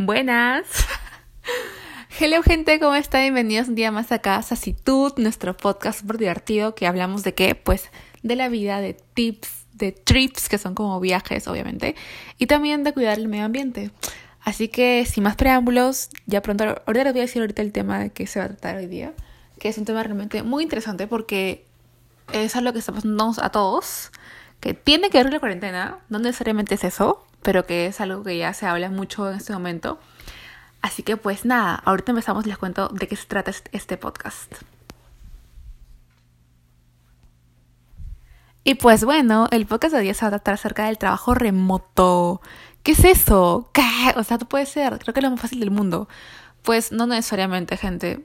Buenas. Hello gente, ¿cómo están? Bienvenidos un día más acá a Sacitud, nuestro podcast súper divertido que hablamos de qué? Pues de la vida, de tips, de trips, que son como viajes, obviamente, y también de cuidar el medio ambiente. Así que sin más preámbulos, ya pronto, ahorita les voy a decir ahorita el tema de que se va a tratar hoy día, que es un tema realmente muy interesante porque es algo que está pasando a todos, que tiene que ver con la cuarentena, no necesariamente es eso, pero que es algo que ya se habla mucho en este momento. Así que pues nada, ahorita empezamos y les cuento de qué se trata este podcast. Y pues bueno, el podcast de hoy se va a tratar acerca del trabajo remoto. ¿Qué es eso? O sea, tú puede ser, creo que es lo más fácil del mundo. Pues no necesariamente, gente.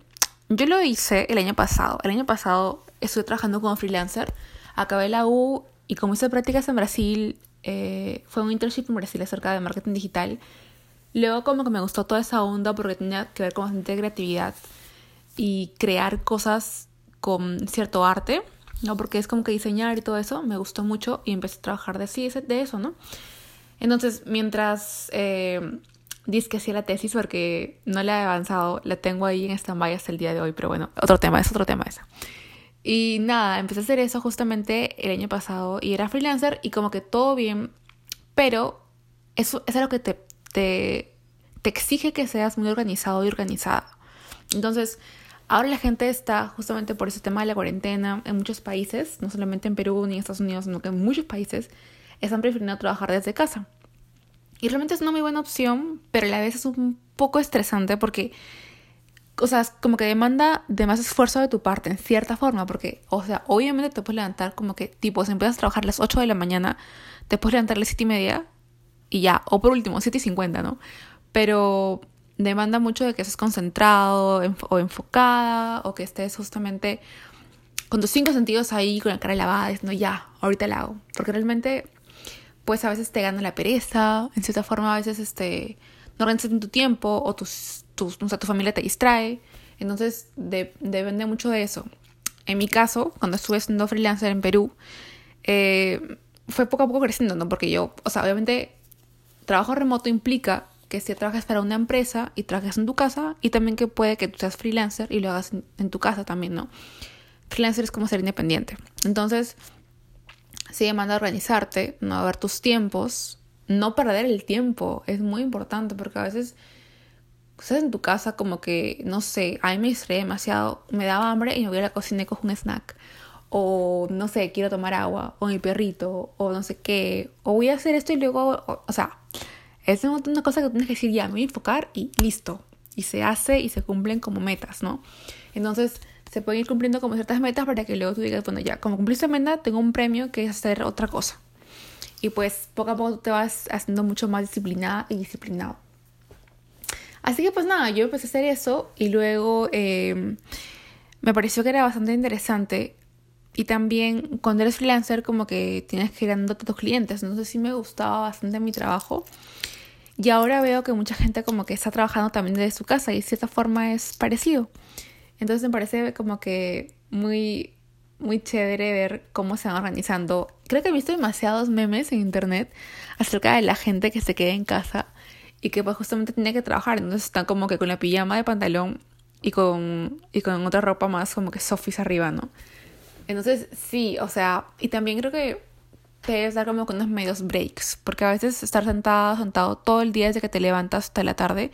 Yo lo hice el año pasado. El año pasado estuve trabajando como freelancer. Acabé la U y como hice prácticas en Brasil, eh, fue un internship en Brasil acerca de marketing digital. Luego como que me gustó toda esa onda porque tenía que ver con bastante creatividad y crear cosas con cierto arte, ¿no? Porque es como que diseñar y todo eso, me gustó mucho y empecé a trabajar de, sí, de eso, ¿no? Entonces, mientras eh, que hacía la tesis, porque no la he avanzado, la tengo ahí en stand-by hasta el día de hoy, pero bueno, otro tema, es otro tema esa. Y nada, empecé a hacer eso justamente el año pasado y era freelancer y como que todo bien, pero eso es algo que te, te, te exige que seas muy organizado y organizada. Entonces, ahora la gente está justamente por ese tema de la cuarentena en muchos países, no solamente en Perú ni en Estados Unidos, sino que en muchos países están prefiriendo trabajar desde casa. Y realmente es una muy buena opción, pero a la vez es un poco estresante porque o sea, como que demanda de más esfuerzo de tu parte, en cierta forma, porque, o sea, obviamente te puedes levantar como que, tipo, si empiezas a trabajar a las 8 de la mañana, te puedes levantar a las 7 y media y ya, o por último, 7 y 50, ¿no? Pero demanda mucho de que estés concentrado o enfocada, o que estés justamente con tus cinco sentidos ahí, con la cara lavada, no ya, ahorita la hago. Porque realmente, pues a veces te gana la pereza, en cierta forma a veces este, no organizas tu tiempo, o tus tu, o sea, tu familia te distrae. Entonces depende mucho de eso. En mi caso, cuando estuve siendo freelancer en Perú, eh, fue poco a poco creciendo, ¿no? Porque yo, o sea, obviamente, trabajo remoto implica que si trabajas para una empresa y trabajas en tu casa y también que puede que tú seas freelancer y lo hagas en, tu casa también, ¿no? Freelancer es como ser independiente. Entonces, sí demanda organizarte, no ver tus tiempos, no perder el tiempo, es muy importante porque a veces estás en tu casa como que, no sé, a mí me distrae demasiado, me daba hambre y me voy a la cocina y cojo un snack. O no sé, quiero tomar agua, o mi perrito, o no sé qué, o voy a hacer esto y luego, o, sea, es una cosa que tienes que decir ya, me voy a enfocar y listo. Y se hace y se cumplen como metas, ¿no? Entonces, se pueden ir cumpliendo como ciertas metas para que luego tú digas, bueno, ya, como cumpliste meta, tengo un premio que es hacer otra cosa. Y pues poco a poco te vas haciendo mucho más disciplinada y disciplinado. Así que pues nada, yo empecé a hacer eso y luego em, me pareció que era bastante interesante. Y también cuando eres freelancer como que tienes que ir dándote a tus clientes. Entonces sí me gustaba bastante mi trabajo. Y ahora veo que mucha gente como que está trabajando también desde su casa y de cierta forma es parecido. Entonces me parece como que muy, muy chévere ver cómo se van organizando. Creo que he visto demasiados memes en internet acerca de la gente que se queda en casa y que pues justamente tenía que trabajar, entonces están como que con la pijama de pantalón y con, y con otra ropa más como que sofis arriba, ¿no? Entonces sí, o sea, y también creo que te debes dar como con unos medios breaks, porque a veces estar sentado, sentado todo el día desde que te levantas hasta la tarde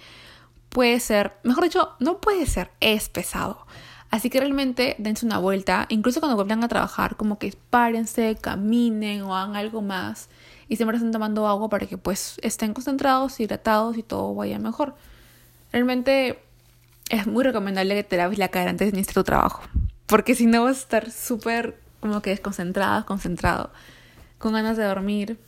puede ser, mejor dicho, no puede ser, es pesado. Así que realmente dense una vuelta, incluso cuando vuelvan a trabajar, como que párense, caminen o hagan algo más y siempre estén tomando agua para que pues estén concentrados, hidratados y todo vaya mejor. Realmente es muy recomendable que te laves la cara antes de iniciar tu trabajo, porque si no vas a estar súper como que desconcentrado, concentrado, con ganas de dormir.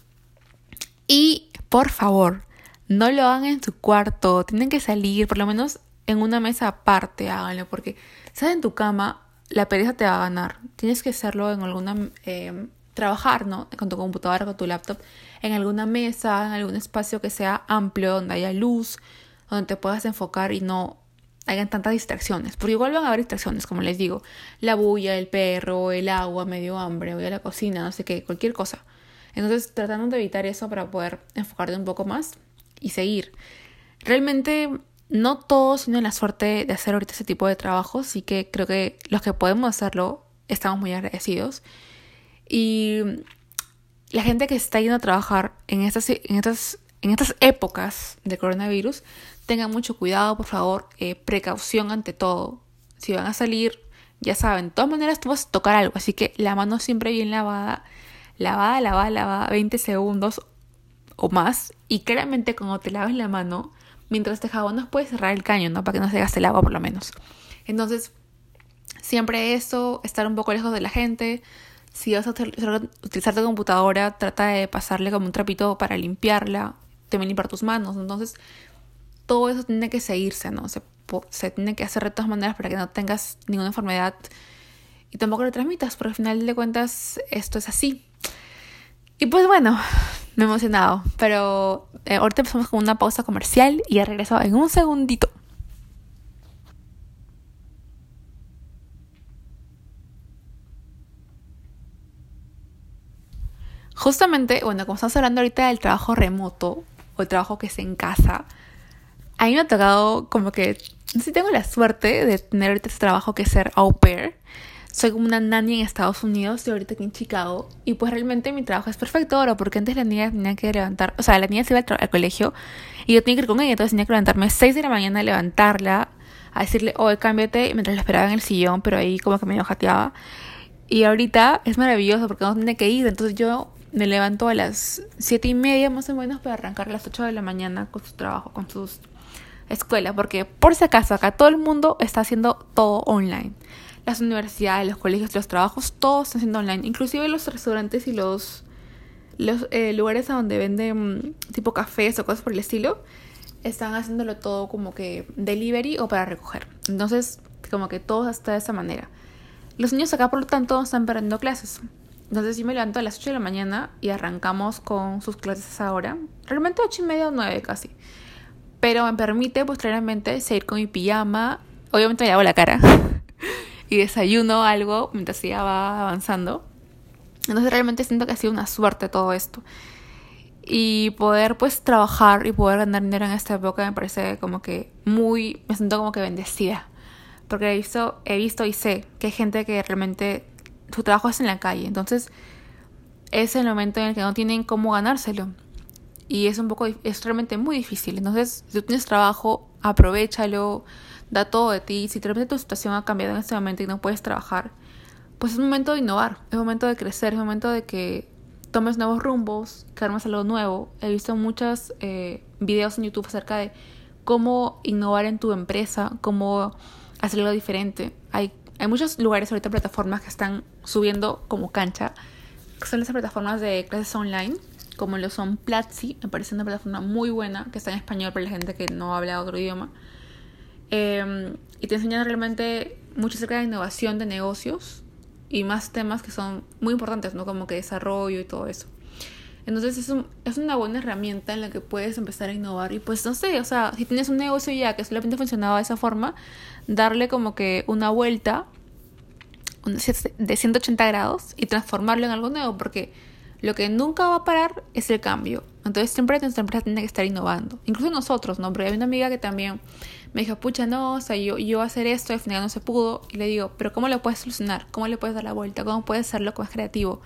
Y por favor, no lo hagan en su cuarto, tienen que salir, por lo menos en una mesa aparte, háganlo, porque estás en tu cama, la pereza te va a ganar. Tienes que hacerlo en alguna eh, trabajar, ¿no? Con tu computadora, con tu laptop, en alguna mesa, en algún espacio que sea amplio, donde haya luz, donde te puedas enfocar y no hayan tantas distracciones. Porque igual van a haber distracciones, como les digo, la bulla, el perro, el agua, medio hambre, voy a la cocina, no sé qué, cualquier cosa. Entonces, tratando de evitar eso para poder enfocarte un poco más y seguir. realmente no todos tienen la suerte de hacer ahorita ese tipo de trabajo, así que creo que los que podemos hacerlo estamos muy agradecidos. Y la gente que está yendo a trabajar en estas, en estas, en estas épocas de coronavirus, tengan mucho cuidado, por favor, eh, precaución ante todo. Si van a salir, ya saben, de todas maneras tú vas a tocar algo, así que la mano siempre bien lavada, lavada, lavada, lavada, 20 segundos o más. Y claramente cuando te laves la mano, mientras te jabonas puedes cerrar el caño, ¿no? Para que no se gaste el agua por lo menos. Entonces, siempre eso, estar un poco lejos de la gente. Si vas a utilizar tu computadora, trata de pasarle como un trapito para limpiarla, también limpiar tus manos. Entonces, todo eso tiene que seguirse, ¿no? Se, tiene que hacer de todas maneras para que no tengas ninguna enfermedad y tampoco lo transmitas, porque al final de cuentas esto es así. Y pues bueno, me he emocionado, pero eh, ahorita empezamos con una pausa comercial y ya regreso en un segundito. Justamente, bueno, como estamos hablando ahorita del trabajo remoto o el trabajo que es en casa, a mí me ha tocado como que, no sé si tengo la suerte de tener ahorita este trabajo que es ser au pair. Soy como una nanny en Estados Unidos y ahorita aquí en Chicago. Y pues realmente mi trabajo es perfecto ahora porque antes la niña tenía que levantar, o sea, la niña se iba al, colegio y yo tenía que ir con ella, entonces tenía que levantarme a 6 de la mañana, levantarla, a decirle, oye, cámbiate, mientras la esperaba en el sillón, pero ahí como que medio jateaba. Y ahorita es maravilloso porque no tiene que ir, entonces yo me levanto a las siete y media más o menos para arrancar a las 8 de la mañana con su trabajo, con sus escuelas, porque por si acaso acá todo el mundo está haciendo todo online. Las universidades, los colegios, los trabajos, todo está haciendo online. Inclusive los restaurantes y los, los eh, lugares a donde venden tipo cafés o cosas por el estilo, están haciéndolo todo como que delivery o para recoger. Entonces, como que todo está de esa manera. Los niños acá, por lo tanto, están perdiendo clases. Entonces yo me levanto a las 8 de la mañana y arrancamos con sus clases ahora. Realmente 8 y media o 9 casi. Pero me permite pues claramente seguir con mi pijama. Obviamente me lavo la cara. y desayuno algo mientras ella va avanzando. Entonces realmente siento que ha sido una suerte todo esto. Y poder pues trabajar y poder ganar dinero en esta época me parece como que muy... Me siento como que bendecida. Porque he visto, he visto y sé que hay gente que realmente su trabajo es en la calle. Entonces es el momento en el que no tienen cómo ganárselo. Y es un poco, es realmente muy difícil. Entonces, si tú tienes trabajo, aprovechalo, da todo de ti. Si de repente tu situación ha cambiado en este momento y no puedes trabajar, pues es momento de innovar, es momento de crecer, es momento de que tomes nuevos rumbos, que armes algo nuevo. He visto muchos eh, videos en YouTube acerca de cómo innovar en tu empresa, cómo hacer algo diferente. Hay hay muchos lugares ahorita, plataformas que están subiendo como cancha, que son esas plataformas de clases online, como lo son Platzi, me parece una plataforma muy buena, que está en español para la gente que no habla otro idioma. Em, y te enseñan realmente mucho acerca de innovación de negocios y más temas que son muy importantes, ¿no? Como que desarrollo y todo eso. Entonces es, un, es una buena herramienta en la que puedes empezar a innovar y pues no sé, o sea, si tienes un negocio ya que solamente funcionaba de esa forma, darle como que una vuelta de 180 grados y transformarlo en algo nuevo porque lo que nunca va a parar es el cambio. Entonces siempre nuestra empresa tiene que estar innovando. Incluso nosotros, ¿no? Porque hay una amiga que también me dijo, pucha, no, o sea, yo, yo hacer esto, al final no se pudo. Y le digo, pero ¿cómo lo puedes solucionar? ¿Cómo le puedes dar la vuelta? ¿Cómo puedes hacerlo más creativo?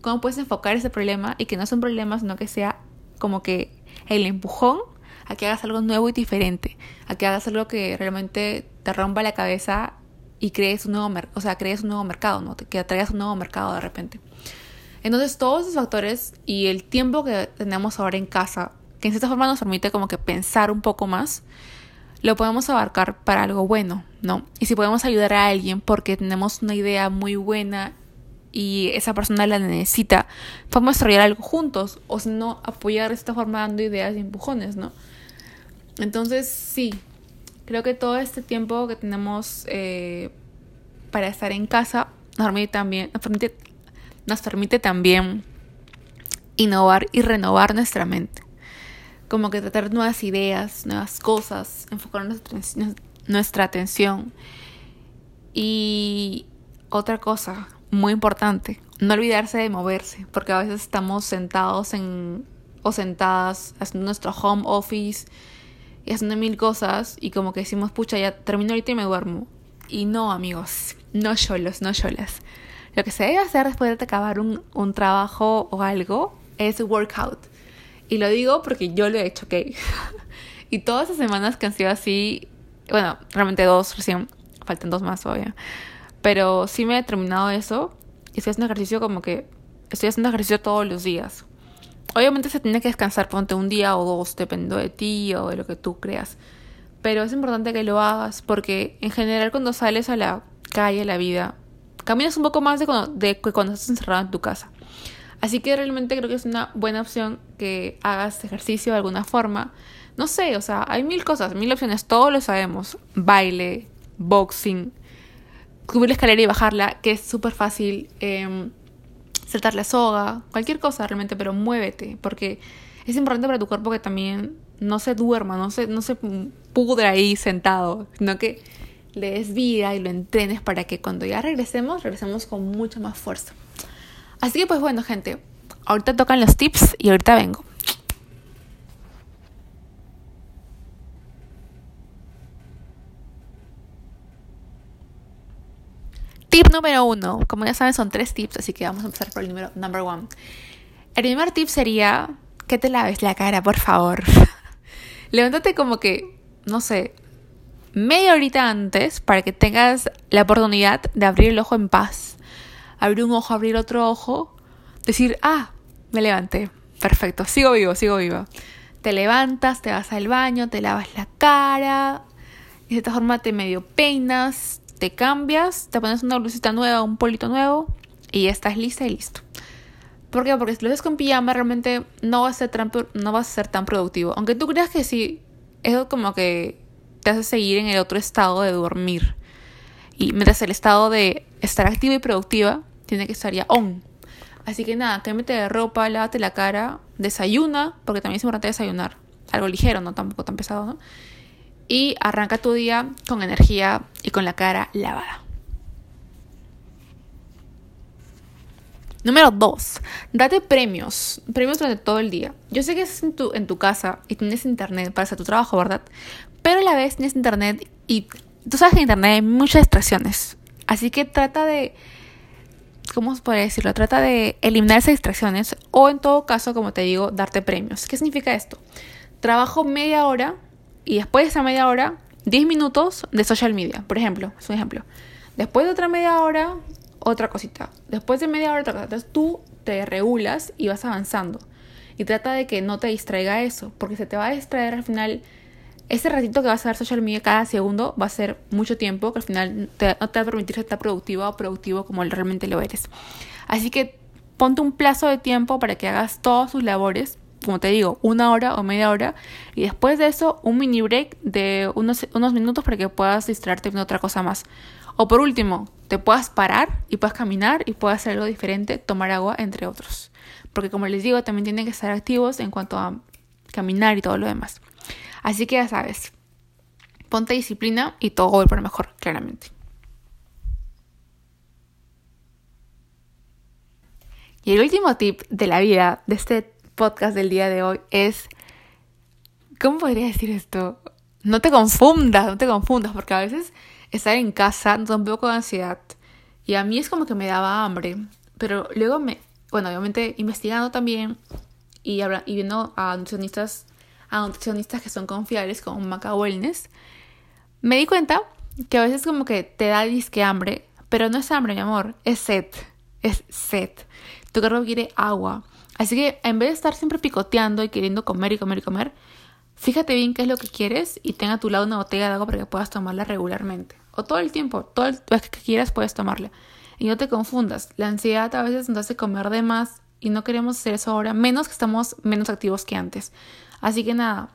Cómo puedes enfocar ese problema y que no es un problema, sino que sea como que el empujón a que hagas algo nuevo y diferente, a que hagas algo que realmente te rompa la cabeza y crees un nuevo, o sea, crees un nuevo mercado, ¿no? que atraigas un nuevo mercado de repente. Entonces, todos esos factores y el tiempo que tenemos ahora en casa, que en cierta forma nos permite como que pensar un poco más, lo podemos abarcar para algo bueno, ¿no? Y si podemos ayudar a alguien porque tenemos una idea muy buena y esa persona la necesita, podemos desarrollar algo juntos o si no, apoyar de esta forma dando ideas y empujones, ¿no? Entonces, sí, creo que todo este tiempo que tenemos eh, para estar en casa nos permite también, nos permite, nos permite también innovar y renovar nuestra mente. Como que tratar nuevas ideas, nuevas cosas, enfocar nuestra, nuestra atención. Y otra cosa, muy importante, no olvidarse de moverse, porque a veces estamos sentados en o sentadas haciendo nuestro home office y haciendo mil cosas y como que decimos, pucha, ya termino ahorita y me duermo. Y no, amigos, no yolos, no yolas. Lo que se debe hacer después de acabar un, un trabajo o algo es workout. Y lo digo porque yo lo he hecho, ¿ok? y todas esas semanas que han sido así, bueno, realmente dos recién, faltan dos más todavía. Pero sí me he terminado eso y estoy haciendo ejercicio como que estoy haciendo ejercicio todos los días. Obviamente se tiene que descansar, ponte un día o dos, dependiendo de ti o de lo que tú creas. Pero es importante que lo hagas porque en general cuando sales a la calle, a la vida, caminas un poco más de cuando, de cuando estás encerrado en tu casa. Así que realmente creo que es una buena opción que hagas ejercicio de alguna forma. No sé, o sea, hay mil cosas, mil opciones, todos lo sabemos. Baile, boxing, subir la escalera y bajarla, que es súper fácil. Eh, saltar la soga, cualquier cosa realmente, pero muévete, porque es importante para tu cuerpo que también no se duerma, no se, no se pudre ahí sentado, sino que le des vida y lo entrenes para que cuando ya regresemos, regresemos con mucha más fuerza. Así que pues bueno, gente, ahorita tocan los tips y ahorita vengo. Tip número uno. Como ya saben, son tres tips, así que vamos a empezar por el número number one. El primer tip sería que te laves la cara, por favor. Levántate como que, no sé, media horita antes para que tengas la oportunidad de abrir el ojo en paz. Abrir un ojo, abrir otro ojo. Decir, ah, me levanté. Perfecto, sigo vivo, sigo viva. Te levantas, te vas al baño, te lavas la cara. Y de esta forma te medio peinas, te cambias, te pones una blusita nueva, un polito nuevo y ya estás lista y listo. ¿Por qué? Porque si lo haces con pijama realmente no vas a ser tan, no vas a ser tan productivo. Aunque tú creas que sí, eso como que te hace seguir en el otro estado de dormir. Y mientras el estado de estar activa y productiva tiene que estar ya on. Así que nada, cámbiate de ropa, lávate la cara, desayuna, porque también es importante desayunar. Algo ligero, no tampoco tan pesado, ¿no? Y arranca tu día con energía y con la cara lavada. Número 2. Date premios. Premios durante todo el día. Yo sé que es en tu, en tu casa y tienes internet para hacer tu trabajo, ¿verdad? Pero a la vez tienes internet y tú sabes que en internet hay muchas distracciones. Así que trata de... ¿Cómo se puede decirlo? Trata de eliminar esas distracciones o en todo caso, como te digo, darte premios. ¿Qué significa esto? Trabajo media hora y después de esa media hora, 10 minutos de social media, por ejemplo, es un ejemplo. Después de otra media hora, otra cosita. Después de media hora, otra cosa. Entonces tú te regulas y vas avanzando. Y trata de que no te distraiga eso, porque se te va a distraer al final. Ese ratito que vas a ver social media cada segundo va a ser mucho tiempo que al final no te va a permitir ser tan productivo o productivo como realmente lo eres. Así que ponte un plazo de tiempo para que hagas todas sus labores como te digo, una hora o media hora. Y después de eso, un mini break de unos, unos minutos para que puedas distraerte en otra cosa más. O por último, te puedas parar y puedas caminar y puedas hacer algo diferente, tomar agua, entre otros. Porque como les digo, también tienen que estar activos en cuanto a caminar y todo lo demás. Así que ya sabes, ponte disciplina y todo va a ir mejor, claramente. Y el último tip de la vida de este podcast del día de hoy es, ¿cómo podría decir esto? No te confundas, no te confundas, porque a veces estar en casa da un poco de ansiedad. Y a mí es como que me daba hambre. Pero luego me, bueno, obviamente investigando también y, y viendo a nutricionistas, a nutricionistas que son confiables como Maca Wellness, me di cuenta que a veces como que te da disque hambre, pero no es hambre, mi amor, es sed, es sed. Tu cuerpo quiere agua. Así que en vez de estar siempre picoteando y queriendo comer y comer y comer, fíjate bien qué es lo que quieres y ten a tu lado una botella de agua para que puedas tomarla regularmente. O todo el tiempo, todo el vez que quieras puedes tomarla. Y no te confundas, la ansiedad a veces nos hace comer de más y no queremos hacer eso ahora, menos que estamos menos activos que antes. Así que nada,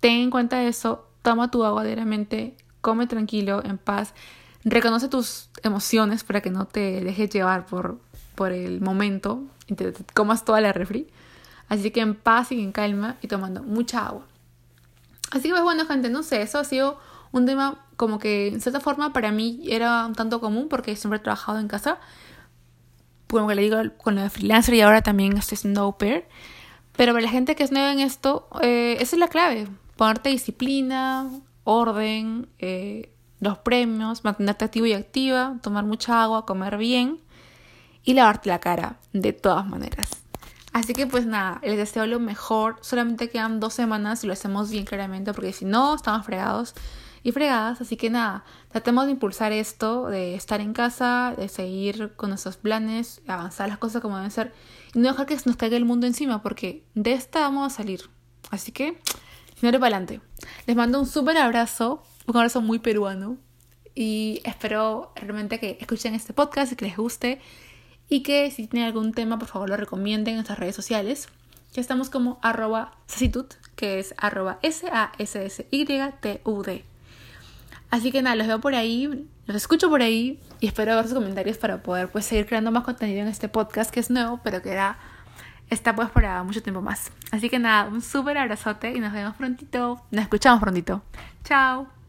ten en cuenta eso, toma tu agua diariamente, come tranquilo, en paz, reconoce tus emociones para que no te dejes llevar por, por el momento y te, comas toda la refri. Así que en paz y en calma y tomando mucha agua. Así que pues bueno, gente, no sé, eso ha sido un tema como que en cierta forma para mí era un tanto común porque siempre he trabajado en casa. Como que le digo con la de freelancer y ahora también estoy siendo au pair. Pero para la gente que es nueva en esto, eh, esa es la clave. ponerte disciplina, orden, eh, los premios, mantenerte activo y activa, tomar mucha agua, comer bien y lavarte la cara de todas maneras. Así que pues nada, les deseo lo mejor. Solamente quedan dos semanas y lo hacemos bien claramente porque si no, estamos fregados y fregadas. Así que nada, tratemos de impulsar esto, de estar en casa, de seguir con nuestros planes, avanzar las cosas como deben ser y no dejar que nos caiga el mundo encima porque de esta vamos a salir. Así que, señores, para adelante. Les mando un súper abrazo, un abrazo muy peruano y espero realmente que escuchen este podcast y que les guste y que si tienen algún tema por favor lo recomienden en nuestras redes sociales. Ya estamos como arroba que es arroba S-A-S-S-Y-T-U-D. Así que nada, los veo por ahí, los escucho por ahí y espero ver sus comentarios para poder pues seguir creando más contenido en este podcast que es nuevo, pero que está pues para mucho tiempo más. Así que nada, un súper abrazote y nos vemos prontito, nos escuchamos prontito. Chao.